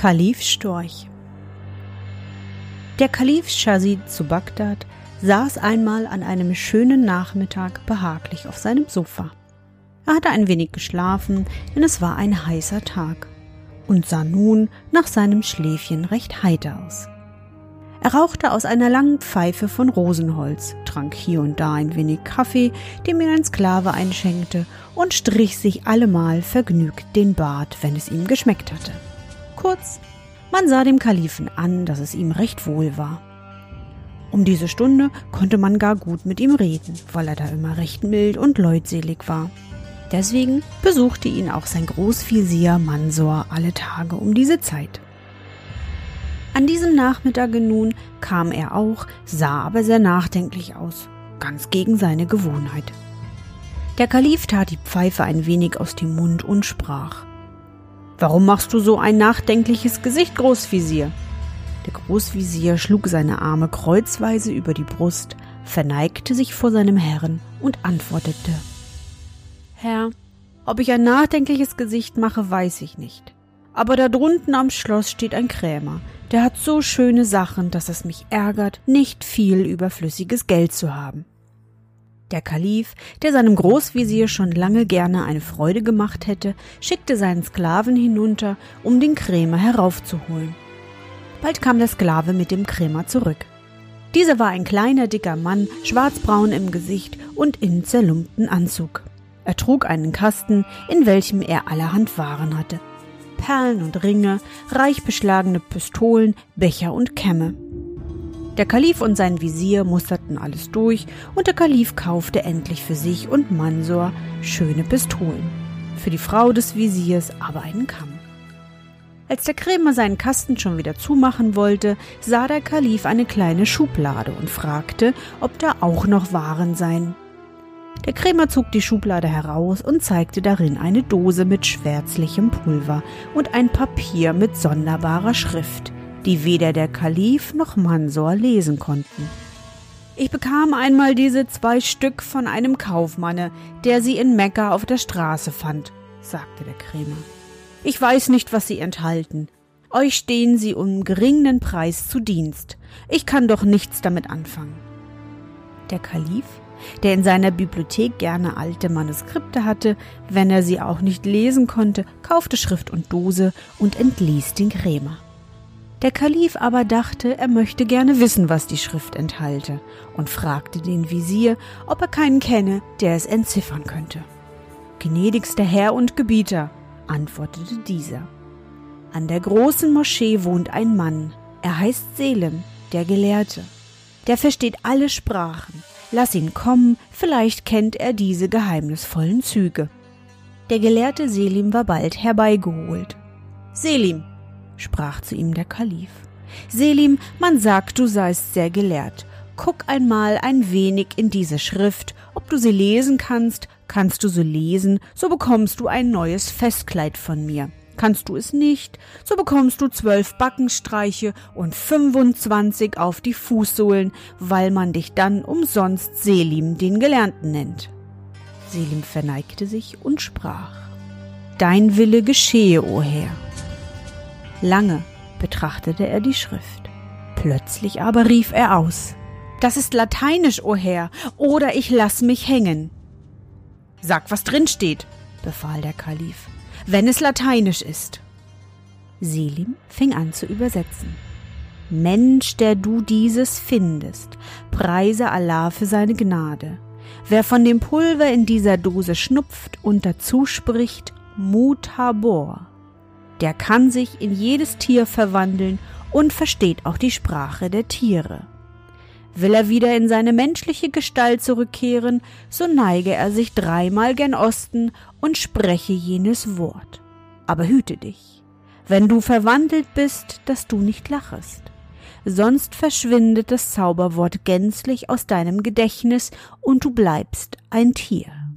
Kalif Storch Der Kalif Shazid zu Bagdad saß einmal an einem schönen Nachmittag behaglich auf seinem Sofa. Er hatte ein wenig geschlafen, denn es war ein heißer Tag, und sah nun nach seinem Schläfchen recht heiter aus. Er rauchte aus einer langen Pfeife von Rosenholz, trank hier und da ein wenig Kaffee, dem ihn ein Sklave einschenkte, und strich sich allemal vergnügt den Bart, wenn es ihm geschmeckt hatte. Kurz, man sah dem Kalifen an, dass es ihm recht wohl war. Um diese Stunde konnte man gar gut mit ihm reden, weil er da immer recht mild und leutselig war. Deswegen besuchte ihn auch sein Großvizier Mansor alle Tage um diese Zeit. An diesem Nachmittage nun kam er auch, sah aber sehr nachdenklich aus, ganz gegen seine Gewohnheit. Der Kalif tat die Pfeife ein wenig aus dem Mund und sprach Warum machst du so ein nachdenkliches Gesicht, Großvisier? Der Großvisier schlug seine Arme kreuzweise über die Brust, verneigte sich vor seinem Herrn und antwortete Herr, ob ich ein nachdenkliches Gesicht mache, weiß ich nicht. Aber da drunten am Schloss steht ein Krämer, der hat so schöne Sachen, dass es mich ärgert, nicht viel überflüssiges Geld zu haben. Der Kalif, der seinem Großvisier schon lange gerne eine Freude gemacht hätte, schickte seinen Sklaven hinunter, um den Krämer heraufzuholen. Bald kam der Sklave mit dem Krämer zurück. Dieser war ein kleiner, dicker Mann, schwarzbraun im Gesicht und in zerlumpten Anzug. Er trug einen Kasten, in welchem er allerhand Waren hatte. Perlen und Ringe, reich beschlagene Pistolen, Becher und Kämme. Der Kalif und sein Visier musterten alles durch und der Kalif kaufte endlich für sich und Mansor schöne Pistolen, für die Frau des Visiers aber einen Kamm. Als der Krämer seinen Kasten schon wieder zumachen wollte, sah der Kalif eine kleine Schublade und fragte, ob da auch noch Waren seien. Der Krämer zog die Schublade heraus und zeigte darin eine Dose mit schwärzlichem Pulver und ein Papier mit sonderbarer Schrift, die weder der Kalif noch Mansor lesen konnten. Ich bekam einmal diese zwei Stück von einem Kaufmanne, der sie in Mekka auf der Straße fand, sagte der Krämer. Ich weiß nicht, was sie enthalten. Euch stehen sie um geringen Preis zu Dienst. Ich kann doch nichts damit anfangen. Der Kalif der in seiner Bibliothek gerne alte Manuskripte hatte, wenn er sie auch nicht lesen konnte, kaufte Schrift und Dose und entließ den Krämer. Der Kalif aber dachte, er möchte gerne wissen, was die Schrift enthalte, und fragte den Visier, ob er keinen kenne, der es entziffern könnte. Gnädigster Herr und Gebieter, antwortete dieser. An der großen Moschee wohnt ein Mann, er heißt Selim, der Gelehrte. Der versteht alle Sprachen, Lass ihn kommen, vielleicht kennt er diese geheimnisvollen Züge. Der Gelehrte Selim war bald herbeigeholt. Selim, sprach zu ihm der Kalif. Selim, man sagt, du seist sehr gelehrt. Guck einmal ein wenig in diese Schrift, ob du sie lesen kannst, kannst du sie lesen, so bekommst du ein neues Festkleid von mir. Kannst du es nicht, so bekommst du zwölf Backenstreiche und fünfundzwanzig auf die Fußsohlen, weil man dich dann umsonst Selim den Gelernten nennt. Selim verneigte sich und sprach Dein Wille geschehe, o Herr. Lange betrachtete er die Schrift. Plötzlich aber rief er aus Das ist lateinisch, o Herr, oder ich lass mich hängen. Sag, was drin steht, befahl der Kalif wenn es lateinisch ist. Selim fing an zu übersetzen. Mensch, der du dieses findest, preise Allah für seine Gnade. Wer von dem Pulver in dieser Dose schnupft und dazu spricht Mutabor, der kann sich in jedes Tier verwandeln und versteht auch die Sprache der Tiere. Will er wieder in seine menschliche Gestalt zurückkehren, so neige er sich dreimal gen Osten und spreche jenes Wort. Aber hüte dich, wenn du verwandelt bist, dass du nicht lachest. Sonst verschwindet das Zauberwort gänzlich aus deinem Gedächtnis und du bleibst ein Tier.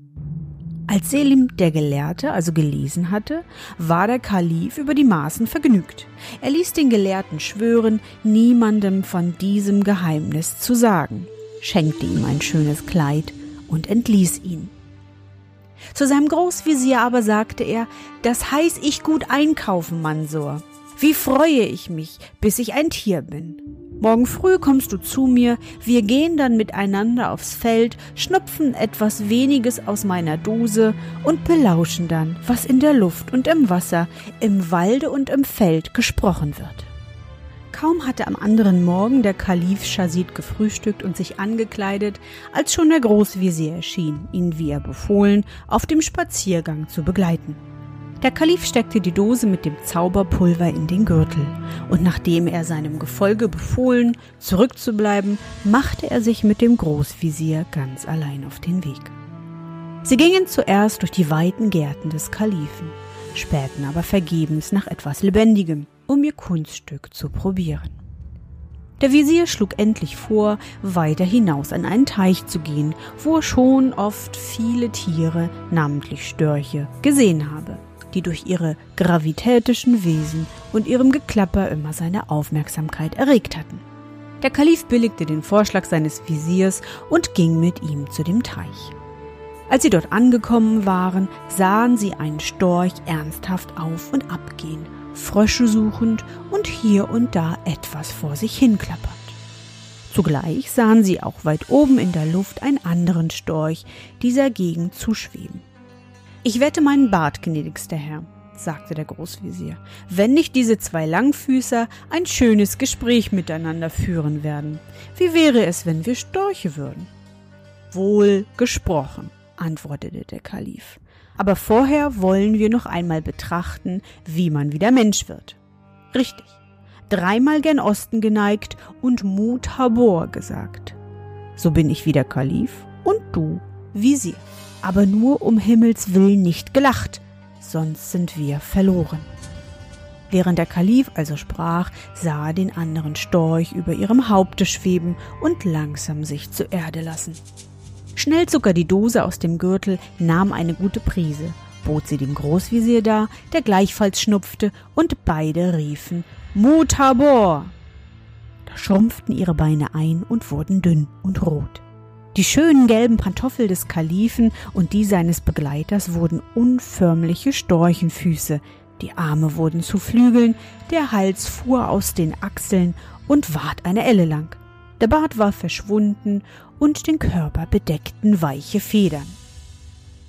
Als Selim der Gelehrte also gelesen hatte, war der Kalif über die Maßen vergnügt. Er ließ den Gelehrten schwören, niemandem von diesem Geheimnis zu sagen, schenkte ihm ein schönes Kleid und entließ ihn. Zu seinem Großvisier aber sagte er, das heiß ich gut einkaufen, Mansur. Wie freue ich mich, bis ich ein Tier bin. Morgen früh kommst du zu mir, wir gehen dann miteinander aufs Feld, schnupfen etwas weniges aus meiner Dose und belauschen dann, was in der Luft und im Wasser, im Walde und im Feld gesprochen wird. Kaum hatte am anderen Morgen der Kalif Schazid gefrühstückt und sich angekleidet, als schon der Großvisier erschien, ihn, wie er befohlen, auf dem Spaziergang zu begleiten. Der Kalif steckte die Dose mit dem Zauberpulver in den Gürtel, und nachdem er seinem Gefolge befohlen, zurückzubleiben, machte er sich mit dem Großvisier ganz allein auf den Weg. Sie gingen zuerst durch die weiten Gärten des Kalifen, spähten aber vergebens nach etwas Lebendigem, um ihr Kunststück zu probieren. Der Visier schlug endlich vor, weiter hinaus an einen Teich zu gehen, wo er schon oft viele Tiere, namentlich Störche, gesehen habe die durch ihre gravitätischen Wesen und ihrem Geklapper immer seine Aufmerksamkeit erregt hatten. Der Kalif billigte den Vorschlag seines Visiers und ging mit ihm zu dem Teich. Als sie dort angekommen waren, sahen sie einen Storch ernsthaft auf und abgehen, Frösche suchend und hier und da etwas vor sich hinklappernd. Zugleich sahen sie auch weit oben in der Luft einen anderen Storch dieser Gegend zuschweben. Ich wette meinen Bart, gnädigster Herr, sagte der Großvezier, wenn nicht diese zwei Langfüßer ein schönes Gespräch miteinander führen werden. Wie wäre es, wenn wir Storche würden? Wohl gesprochen, antwortete der Kalif. Aber vorher wollen wir noch einmal betrachten, wie man wieder Mensch wird. Richtig. Dreimal gen Osten geneigt und Mut Habor gesagt. So bin ich wieder Kalif und du Visier aber nur um Himmels willen nicht gelacht, sonst sind wir verloren. Während der Kalif also sprach, sah er den anderen Storch über ihrem Haupte schweben und langsam sich zur Erde lassen. Schnell zog er die Dose aus dem Gürtel, nahm eine gute Prise, bot sie dem Großvisier dar, der gleichfalls schnupfte, und beide riefen Mutabor. Da schrumpften ihre Beine ein und wurden dünn und rot. Die schönen gelben Pantoffel des Kalifen und die seines Begleiters wurden unförmliche Storchenfüße, die Arme wurden zu Flügeln, der Hals fuhr aus den Achseln und ward eine Elle lang. Der Bart war verschwunden und den Körper bedeckten weiche Federn.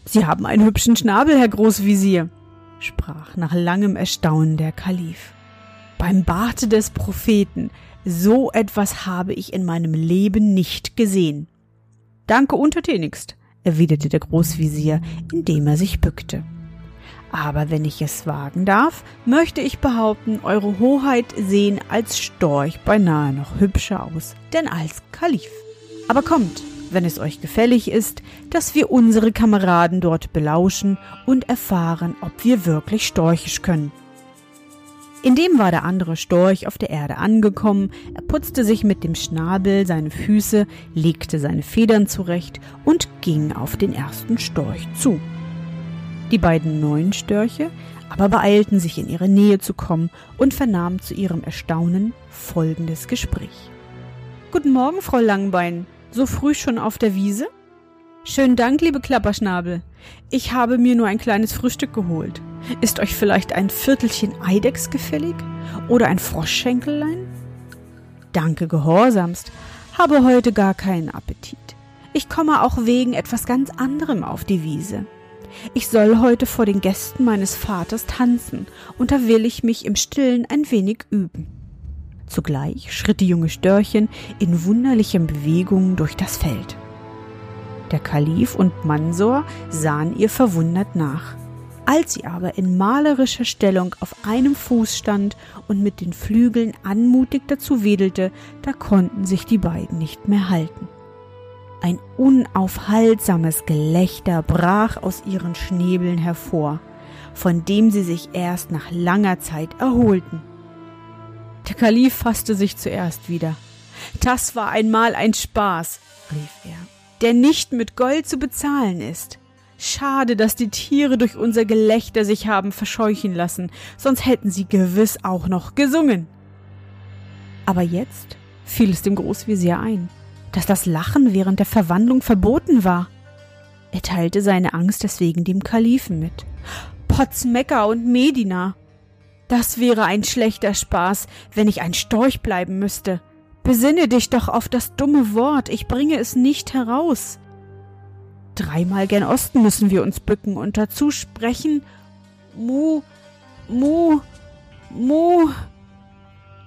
Sie haben einen hübschen Schnabel, Herr Großvisier, sprach nach langem Erstaunen der Kalif. Beim Barte des Propheten, so etwas habe ich in meinem Leben nicht gesehen. Danke untertänigst, erwiderte der Großvisier, indem er sich bückte. Aber wenn ich es wagen darf, möchte ich behaupten, Eure Hoheit sehen als Storch beinahe noch hübscher aus, denn als Kalif. Aber kommt, wenn es euch gefällig ist, dass wir unsere Kameraden dort belauschen und erfahren, ob wir wirklich storchisch können. Indem war der andere Storch auf der Erde angekommen, er putzte sich mit dem Schnabel seine Füße, legte seine Federn zurecht und ging auf den ersten Storch zu. Die beiden neuen Störche aber beeilten sich in ihre Nähe zu kommen und vernahmen zu ihrem Erstaunen folgendes Gespräch. Guten Morgen, Frau Langbein. So früh schon auf der Wiese? Schönen Dank, liebe Klapperschnabel. Ich habe mir nur ein kleines Frühstück geholt. Ist euch vielleicht ein Viertelchen Eidechs gefällig? Oder ein Froschschenkelein? Danke gehorsamst, habe heute gar keinen Appetit. Ich komme auch wegen etwas ganz anderem auf die Wiese. Ich soll heute vor den Gästen meines Vaters tanzen, und da will ich mich im Stillen ein wenig üben. Zugleich schritt die junge Störchen in wunderlichen Bewegungen durch das Feld. Der Kalif und Mansor sahen ihr verwundert nach. Als sie aber in malerischer Stellung auf einem Fuß stand und mit den Flügeln anmutig dazu wedelte, da konnten sich die beiden nicht mehr halten. Ein unaufhaltsames Gelächter brach aus ihren Schnäbeln hervor, von dem sie sich erst nach langer Zeit erholten. Der Kalif fasste sich zuerst wieder. Das war einmal ein Spaß, rief er, der nicht mit Gold zu bezahlen ist. Schade, dass die Tiere durch unser Gelächter sich haben verscheuchen lassen, sonst hätten sie gewiss auch noch gesungen. Aber jetzt fiel es dem Großvezier ein, dass das Lachen während der Verwandlung verboten war. Er teilte seine Angst deswegen dem Kalifen mit. Potz Mekka und Medina. Das wäre ein schlechter Spaß, wenn ich ein Storch bleiben müsste. Besinne dich doch auf das dumme Wort, ich bringe es nicht heraus. Dreimal gen Osten müssen wir uns bücken und dazu sprechen Mu, Mu, Mu.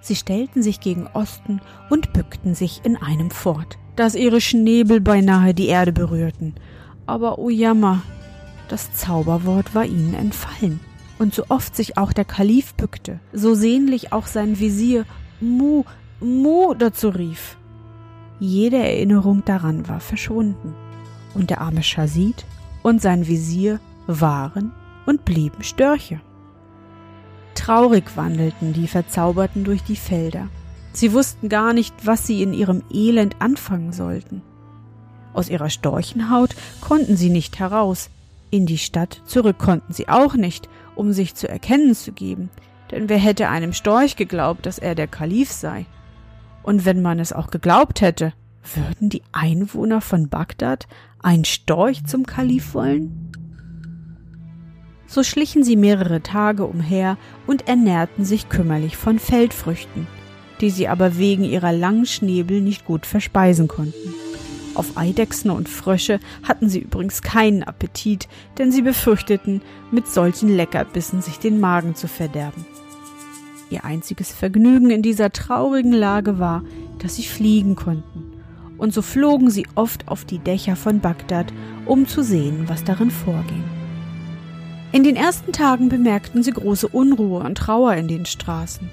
Sie stellten sich gegen Osten und bückten sich in einem fort, dass ihre Schnäbel beinahe die Erde berührten. Aber o oh Jammer, das Zauberwort war ihnen entfallen. Und so oft sich auch der Kalif bückte, so sehnlich auch sein Visier Mu, Mu dazu rief. Jede Erinnerung daran war verschwunden und der arme Schazid und sein Visier waren und blieben Störche. Traurig wandelten die Verzauberten durch die Felder. Sie wussten gar nicht, was sie in ihrem Elend anfangen sollten. Aus ihrer Storchenhaut konnten sie nicht heraus, in die Stadt zurück konnten sie auch nicht, um sich zu erkennen zu geben, denn wer hätte einem Storch geglaubt, dass er der Kalif sei? Und wenn man es auch geglaubt hätte, würden die Einwohner von Bagdad ein Storch zum Kalif wollen? So schlichen sie mehrere Tage umher und ernährten sich kümmerlich von Feldfrüchten, die sie aber wegen ihrer langen Schnäbel nicht gut verspeisen konnten. Auf Eidechsen und Frösche hatten sie übrigens keinen Appetit, denn sie befürchteten, mit solchen Leckerbissen sich den Magen zu verderben. Ihr einziges Vergnügen in dieser traurigen Lage war, dass sie fliegen konnten und so flogen sie oft auf die Dächer von Bagdad, um zu sehen, was darin vorging. In den ersten Tagen bemerkten sie große Unruhe und Trauer in den Straßen.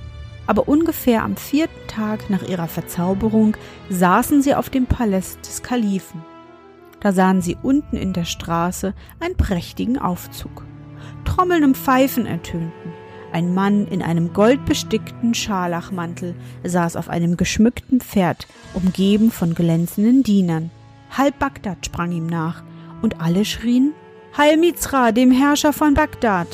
Aber ungefähr am vierten Tag nach ihrer Verzauberung saßen sie auf dem Palast des Kalifen. Da sahen sie unten in der Straße einen prächtigen Aufzug. Trommeln und Pfeifen ertönten. Ein Mann in einem goldbestickten Scharlachmantel saß auf einem geschmückten Pferd, umgeben von glänzenden Dienern. Halb Bagdad sprang ihm nach, und alle schrien Heil Mizra, dem Herrscher von Bagdad.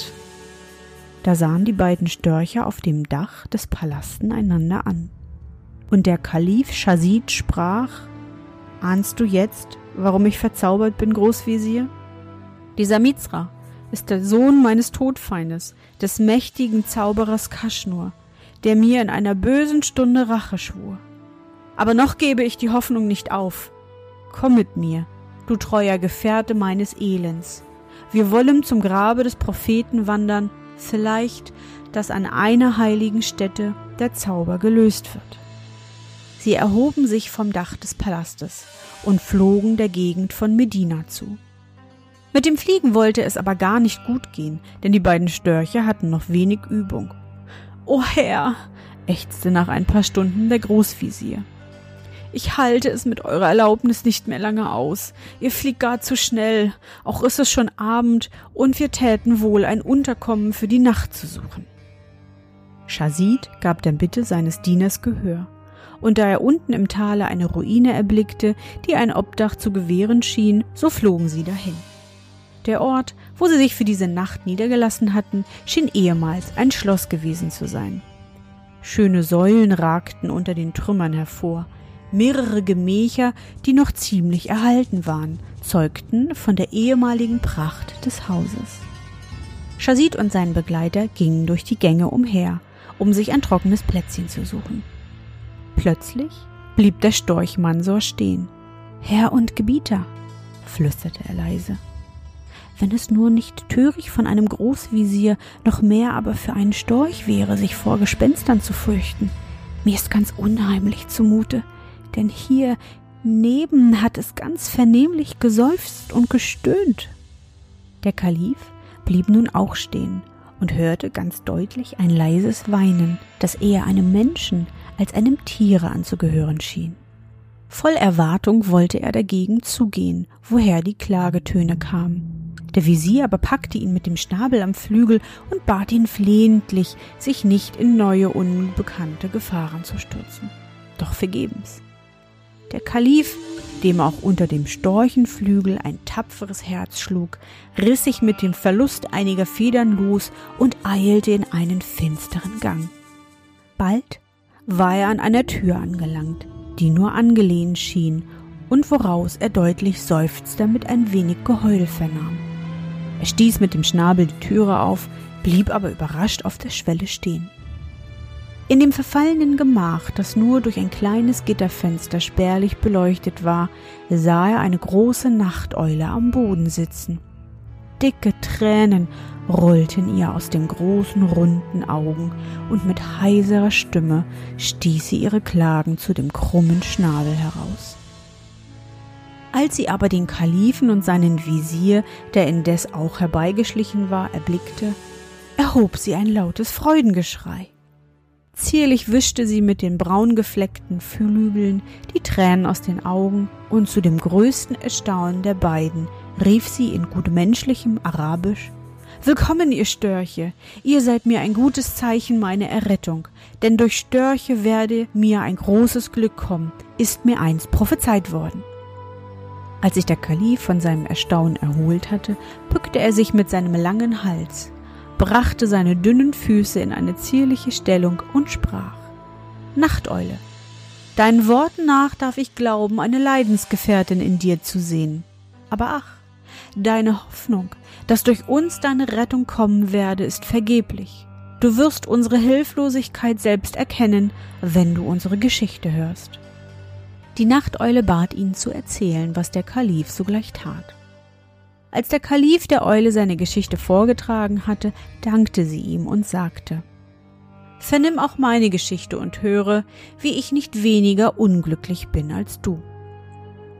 Da sahen die beiden Störche auf dem Dach des Palasten einander an. Und der Kalif Schazid sprach Ahnst du jetzt, warum ich verzaubert bin, Großvezier? Dieser Mizra, ist der Sohn meines Todfeindes, des mächtigen Zauberers Kaschnur, der mir in einer bösen Stunde Rache schwur. Aber noch gebe ich die Hoffnung nicht auf. Komm mit mir, du treuer Gefährte meines Elends. Wir wollen zum Grabe des Propheten wandern, vielleicht, dass an einer heiligen Stätte der Zauber gelöst wird. Sie erhoben sich vom Dach des Palastes und flogen der Gegend von Medina zu. Mit dem Fliegen wollte es aber gar nicht gut gehen, denn die beiden Störche hatten noch wenig Übung. O Herr, ächzte nach ein paar Stunden der Großvisier. Ich halte es mit eurer Erlaubnis nicht mehr lange aus. Ihr fliegt gar zu schnell, auch ist es schon Abend, und wir täten wohl ein Unterkommen für die Nacht zu suchen. Schazid gab der Bitte seines Dieners Gehör, und da er unten im Tale eine Ruine erblickte, die ein Obdach zu gewähren schien, so flogen sie dahin. Der Ort, wo sie sich für diese Nacht niedergelassen hatten, schien ehemals ein Schloss gewesen zu sein. Schöne Säulen ragten unter den Trümmern hervor, mehrere Gemächer, die noch ziemlich erhalten waren, zeugten von der ehemaligen Pracht des Hauses. Schazid und sein Begleiter gingen durch die Gänge umher, um sich ein trockenes Plätzchen zu suchen. Plötzlich blieb der Storch Mansor stehen. Herr und Gebieter, flüsterte er leise wenn es nur nicht töricht von einem Großvisier, noch mehr aber für einen Storch wäre, sich vor Gespenstern zu fürchten. Mir ist ganz unheimlich zumute, denn hier neben hat es ganz vernehmlich geseufzt und gestöhnt. Der Kalif blieb nun auch stehen und hörte ganz deutlich ein leises Weinen, das eher einem Menschen als einem Tiere anzugehören schien. Voll Erwartung wollte er dagegen zugehen, woher die Klagetöne kamen. Der Visier aber packte ihn mit dem Schnabel am Flügel und bat ihn flehentlich, sich nicht in neue unbekannte Gefahren zu stürzen. Doch vergebens. Der Kalif, dem auch unter dem Storchenflügel ein tapferes Herz schlug, riss sich mit dem Verlust einiger Federn los und eilte in einen finsteren Gang. Bald war er an einer Tür angelangt, die nur angelehnt schien und woraus er deutlich seufzte mit ein wenig Geheul vernahm. Er stieß mit dem Schnabel die Türe auf, blieb aber überrascht auf der Schwelle stehen. In dem verfallenen Gemach, das nur durch ein kleines Gitterfenster spärlich beleuchtet war, sah er eine große Nachteule am Boden sitzen. Dicke Tränen rollten ihr aus den großen runden Augen, und mit heiserer Stimme stieß sie ihre Klagen zu dem krummen Schnabel heraus. Als sie aber den Kalifen und seinen Visier, der indes auch herbeigeschlichen war, erblickte, erhob sie ein lautes Freudengeschrei. Zierlich wischte sie mit den braungefleckten Flügeln die Tränen aus den Augen, und zu dem größten Erstaunen der beiden rief sie in gutmenschlichem Arabisch Willkommen, ihr Störche, ihr seid mir ein gutes Zeichen meiner Errettung, denn durch Störche werde mir ein großes Glück kommen, ist mir einst prophezeit worden. Als sich der Kalif von seinem Erstaunen erholt hatte, bückte er sich mit seinem langen Hals, brachte seine dünnen Füße in eine zierliche Stellung und sprach Nachteule, deinen Worten nach darf ich glauben, eine Leidensgefährtin in dir zu sehen. Aber ach, deine Hoffnung, dass durch uns deine Rettung kommen werde, ist vergeblich. Du wirst unsere Hilflosigkeit selbst erkennen, wenn du unsere Geschichte hörst. Die Nachteule bat ihn zu erzählen, was der Kalif sogleich tat. Als der Kalif der Eule seine Geschichte vorgetragen hatte, dankte sie ihm und sagte Vernimm auch meine Geschichte und höre, wie ich nicht weniger unglücklich bin als du.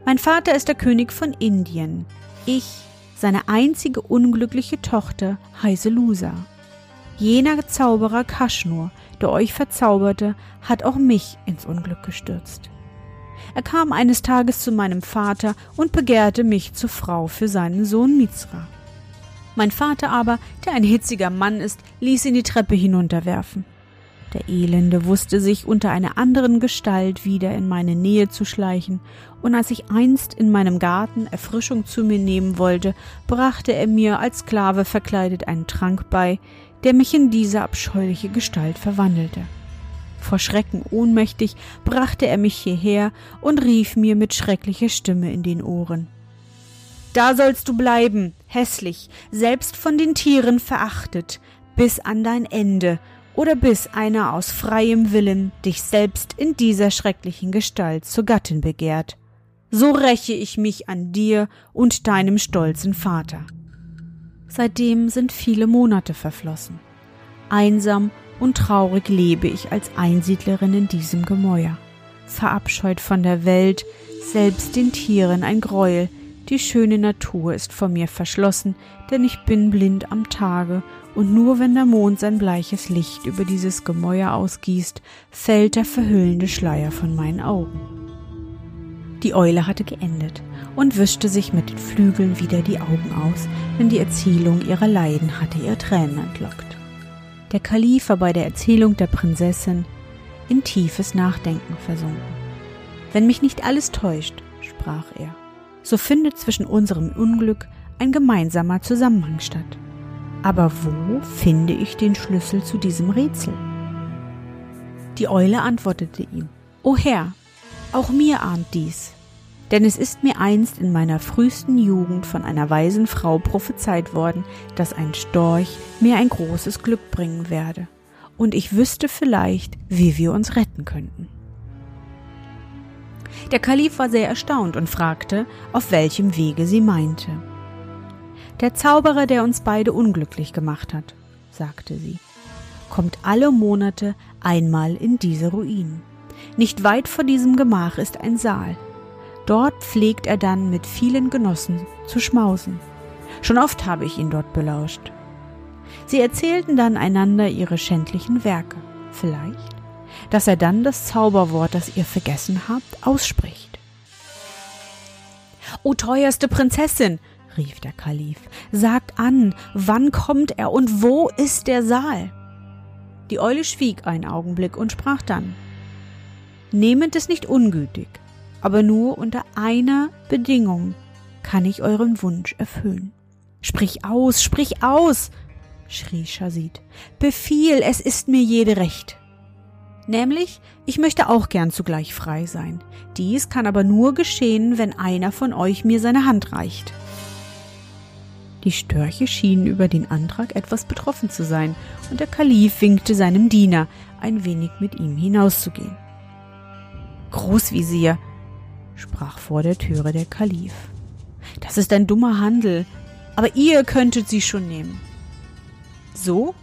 Mein Vater ist der König von Indien, ich, seine einzige unglückliche Tochter, heiße Lusa. Jener Zauberer Kaschnur, der euch verzauberte, hat auch mich ins Unglück gestürzt. Er kam eines Tages zu meinem Vater und begehrte mich zur Frau für seinen Sohn Mizra. Mein Vater aber, der ein hitziger Mann ist, ließ ihn die Treppe hinunterwerfen. Der Elende wusste sich unter einer anderen Gestalt wieder in meine Nähe zu schleichen, und als ich einst in meinem Garten Erfrischung zu mir nehmen wollte, brachte er mir als Sklave verkleidet einen Trank bei, der mich in diese abscheuliche Gestalt verwandelte. Vor Schrecken ohnmächtig brachte er mich hierher und rief mir mit schrecklicher Stimme in den Ohren. Da sollst du bleiben, hässlich, selbst von den Tieren verachtet, bis an dein Ende, oder bis einer aus freiem Willen dich selbst in dieser schrecklichen Gestalt zur Gattin begehrt. So räche ich mich an dir und deinem stolzen Vater. Seitdem sind viele Monate verflossen. Einsam und traurig lebe ich als Einsiedlerin in diesem Gemäuer, verabscheut von der Welt, selbst den Tieren ein Greuel, die schöne Natur ist vor mir verschlossen, denn ich bin blind am Tage, und nur wenn der Mond sein bleiches Licht über dieses Gemäuer ausgießt, fällt der verhüllende Schleier von meinen Augen. Die Eule hatte geendet und wischte sich mit den Flügeln wieder die Augen aus, denn die Erzählung ihrer Leiden hatte ihr Tränen entlockt. Der Kalif war bei der Erzählung der Prinzessin in tiefes Nachdenken versunken. Wenn mich nicht alles täuscht, sprach er, so findet zwischen unserem Unglück ein gemeinsamer Zusammenhang statt. Aber wo finde ich den Schlüssel zu diesem Rätsel? Die Eule antwortete ihm, O Herr, auch mir ahnt dies, denn es ist mir einst in meiner frühesten Jugend von einer weisen Frau prophezeit worden, dass ein Storch mir ein großes Glück bringen werde, und ich wüsste vielleicht, wie wir uns retten könnten. Der Kalif war sehr erstaunt und fragte, auf welchem Wege sie meinte. Der Zauberer, der uns beide unglücklich gemacht hat, sagte sie. kommt alle Monate einmal in diese Ruinen. Nicht weit vor diesem Gemach ist ein Saal. Dort pflegt er dann mit vielen Genossen zu schmausen. Schon oft habe ich ihn dort belauscht. Sie erzählten dann einander ihre schändlichen Werke. Vielleicht, dass er dann das Zauberwort, das ihr vergessen habt, ausspricht. O teuerste Prinzessin, rief der Kalif, sagt an, wann kommt er und wo ist der Saal? Die Eule schwieg einen Augenblick und sprach dann Nehmet es nicht ungütig, aber nur unter einer Bedingung kann ich euren Wunsch erfüllen. Sprich aus, sprich aus, schrie Schazid. Befiehl, es ist mir jede Recht. Nämlich, ich möchte auch gern zugleich frei sein. Dies kann aber nur geschehen, wenn einer von euch mir seine Hand reicht. Die Störche schienen über den Antrag etwas betroffen zu sein, und der Kalif winkte seinem Diener, ein wenig mit ihm hinauszugehen. Großvisier, sprach vor der Türe der Kalif. Das ist ein dummer Handel, aber ihr könntet sie schon nehmen. So?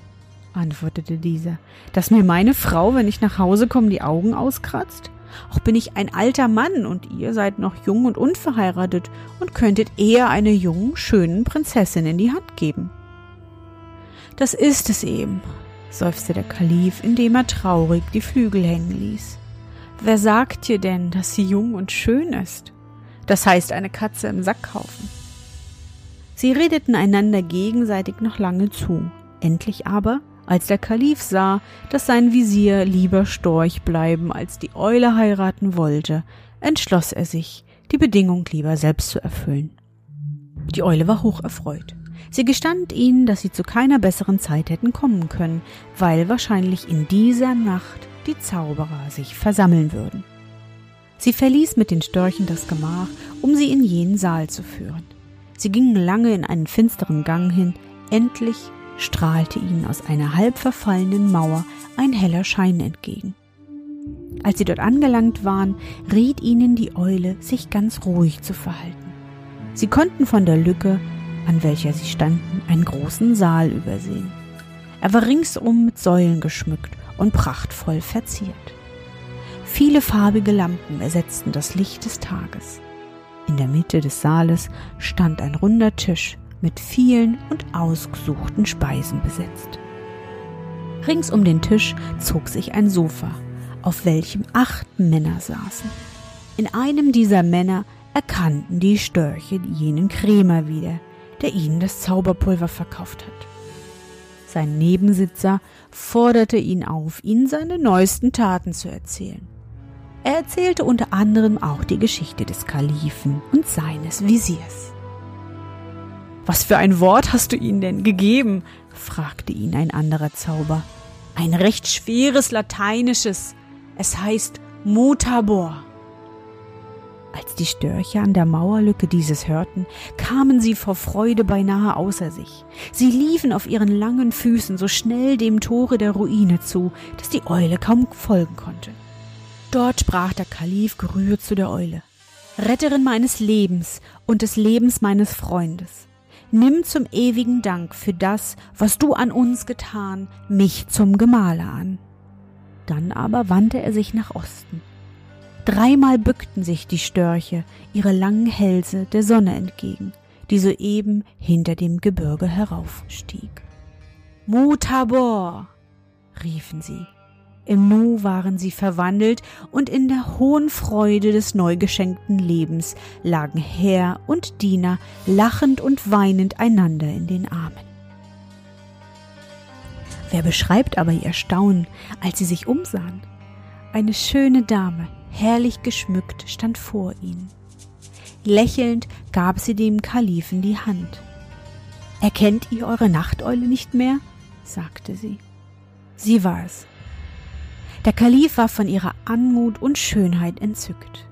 antwortete dieser, dass mir meine Frau, wenn ich nach Hause komme, die Augen auskratzt? Auch bin ich ein alter Mann und ihr seid noch jung und unverheiratet und könntet eher einer jungen, schönen Prinzessin in die Hand geben. Das ist es eben, seufzte der Kalif, indem er traurig die Flügel hängen ließ. Wer sagt dir denn, dass sie jung und schön ist? Das heißt eine Katze im Sack kaufen. Sie redeten einander gegenseitig noch lange zu. Endlich aber als der Kalif sah, dass sein Visier lieber Storch bleiben als die Eule heiraten wollte, entschloss er sich, die Bedingung lieber selbst zu erfüllen. Die Eule war hoch erfreut. Sie gestand ihnen, dass sie zu keiner besseren Zeit hätten kommen können, weil wahrscheinlich in dieser Nacht die Zauberer sich versammeln würden. Sie verließ mit den Störchen das Gemach, um sie in jenen Saal zu führen. Sie gingen lange in einen finsteren Gang hin, endlich strahlte ihnen aus einer halb verfallenen Mauer ein heller Schein entgegen. Als sie dort angelangt waren, riet ihnen die Eule, sich ganz ruhig zu verhalten. Sie konnten von der Lücke, an welcher sie standen, einen großen Saal übersehen. Er war ringsum mit Säulen geschmückt und prachtvoll verziert. Viele farbige Lampen ersetzten das Licht des Tages. In der Mitte des Saales stand ein runder Tisch mit vielen und ausgesuchten Speisen besetzt. Rings um den Tisch zog sich ein Sofa, auf welchem acht Männer saßen. In einem dieser Männer erkannten die Störche jenen Krämer wieder, der ihnen das Zauberpulver verkauft hat. Sein Nebensitzer forderte ihn auf, ihnen seine neuesten Taten zu erzählen. Er erzählte unter anderem auch die Geschichte des Kalifen und seines Visiers. Was für ein Wort hast du ihnen denn gegeben? fragte ihn ein anderer Zauber. Ein recht schweres lateinisches. Es heißt Mutabor. Als die Störche an der Mauerlücke dieses hörten, kamen sie vor Freude beinahe außer sich. Sie liefen auf ihren langen Füßen so schnell dem Tore der Ruine zu, dass die Eule kaum folgen konnte. Dort sprach der Kalif gerührt zu der Eule. Retterin meines Lebens und des Lebens meines Freundes nimm zum ewigen Dank für das, was du an uns getan, mich zum Gemahle an. Dann aber wandte er sich nach Osten. Dreimal bückten sich die Störche, ihre langen Hälse der Sonne entgegen, die soeben hinter dem Gebirge heraufstieg. Mutabor, riefen sie im Nu waren sie verwandelt und in der hohen Freude des neu geschenkten Lebens lagen Herr und Diener lachend und weinend einander in den Armen. Wer beschreibt aber ihr Staunen, als sie sich umsahen? Eine schöne Dame, herrlich geschmückt, stand vor ihnen. Lächelnd gab sie dem Kalifen die Hand. Erkennt ihr eure Nachteule nicht mehr? sagte sie. Sie war es, der Kalif war von ihrer Anmut und Schönheit entzückt.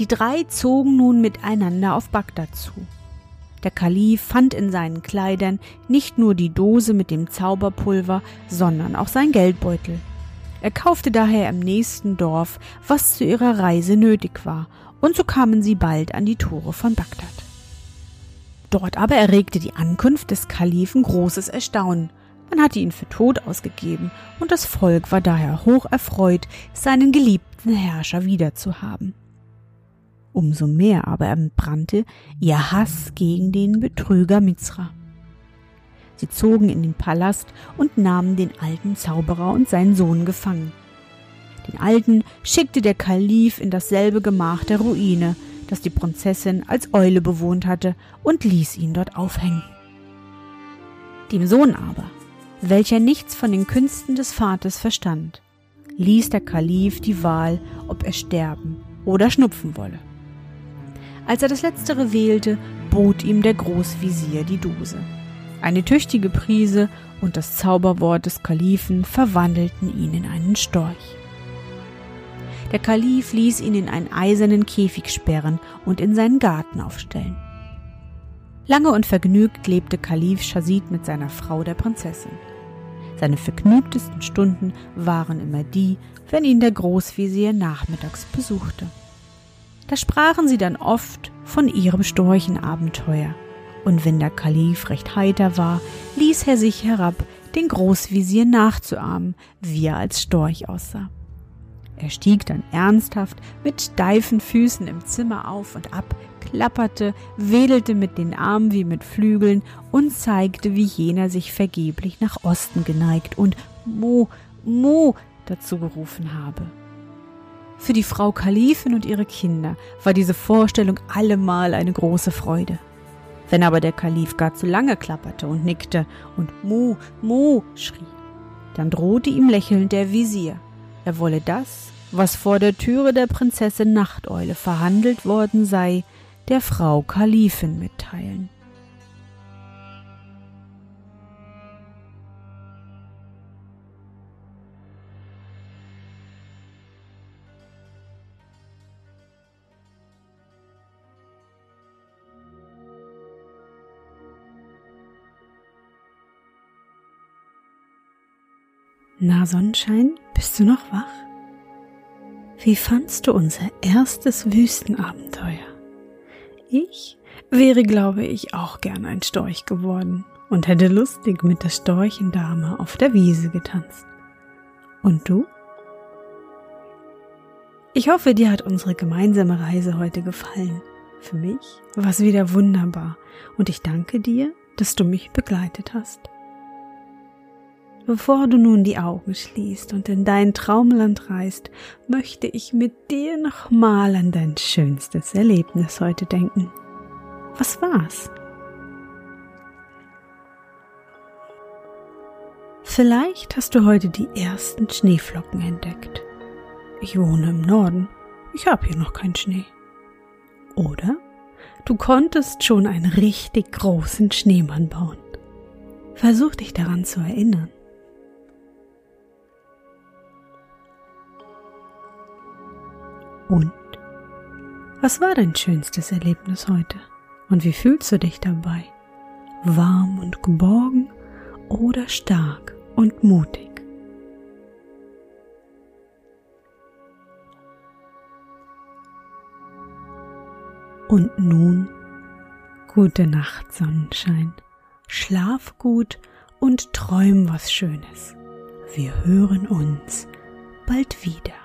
Die drei zogen nun miteinander auf Bagdad zu. Der Kalif fand in seinen Kleidern nicht nur die Dose mit dem Zauberpulver, sondern auch sein Geldbeutel. Er kaufte daher im nächsten Dorf, was zu ihrer Reise nötig war, und so kamen sie bald an die Tore von Bagdad. Dort aber erregte die Ankunft des Kalifen großes Erstaunen. Man hatte ihn für tot ausgegeben, und das Volk war daher hoch erfreut, seinen geliebten Herrscher wiederzuhaben. Umso mehr aber entbrannte ihr Hass gegen den Betrüger Mizra. Sie zogen in den Palast und nahmen den alten Zauberer und seinen Sohn gefangen. Den alten schickte der Kalif in dasselbe Gemach der Ruine, das die Prinzessin als Eule bewohnt hatte, und ließ ihn dort aufhängen. Dem Sohn aber, welcher nichts von den Künsten des Vaters verstand, ließ der Kalif die Wahl, ob er sterben oder schnupfen wolle. Als er das Letztere wählte, bot ihm der Großvisier die Dose. Eine tüchtige Prise und das Zauberwort des Kalifen verwandelten ihn in einen Storch. Der Kalif ließ ihn in einen eisernen Käfig sperren und in seinen Garten aufstellen. Lange und vergnügt lebte Kalif Schazid mit seiner Frau, der Prinzessin. Seine vergnügtesten Stunden waren immer die, wenn ihn der Großvisier nachmittags besuchte. Da sprachen sie dann oft von ihrem Storchenabenteuer und wenn der Kalif recht heiter war, ließ er sich herab, den Großvisier nachzuahmen, wie er als Storch aussah. Er stieg dann ernsthaft mit steifen Füßen im Zimmer auf und ab, klapperte, wedelte mit den Armen wie mit Flügeln und zeigte, wie jener sich vergeblich nach Osten geneigt und Mo, Mo dazu gerufen habe. Für die Frau Kalifin und ihre Kinder war diese Vorstellung allemal eine große Freude. Wenn aber der Kalif gar zu lange klapperte und nickte und Mu, Mu schrie, dann drohte ihm lächelnd der Visier. Er wolle das, was vor der Türe der Prinzessin Nachteule verhandelt worden sei, der Frau Kalifin mitteilen. Na Sonnenschein, bist du noch wach? Wie fandst du unser erstes Wüstenabenteuer? Ich wäre, glaube ich, auch gern ein Storch geworden und hätte lustig mit der Storchendame auf der Wiese getanzt. Und du? Ich hoffe, dir hat unsere gemeinsame Reise heute gefallen. Für mich war es wieder wunderbar und ich danke dir, dass du mich begleitet hast. Bevor du nun die Augen schließt und in dein Traumland reist, möchte ich mit dir nochmal an dein schönstes Erlebnis heute denken. Was war's? Vielleicht hast du heute die ersten Schneeflocken entdeckt. Ich wohne im Norden. Ich habe hier noch keinen Schnee. Oder du konntest schon einen richtig großen Schneemann bauen. Versuch dich daran zu erinnern. Und? Was war dein schönstes Erlebnis heute? Und wie fühlst du dich dabei? Warm und geborgen oder stark und mutig? Und nun gute Nacht, Sonnenschein. Schlaf gut und träum was Schönes. Wir hören uns bald wieder.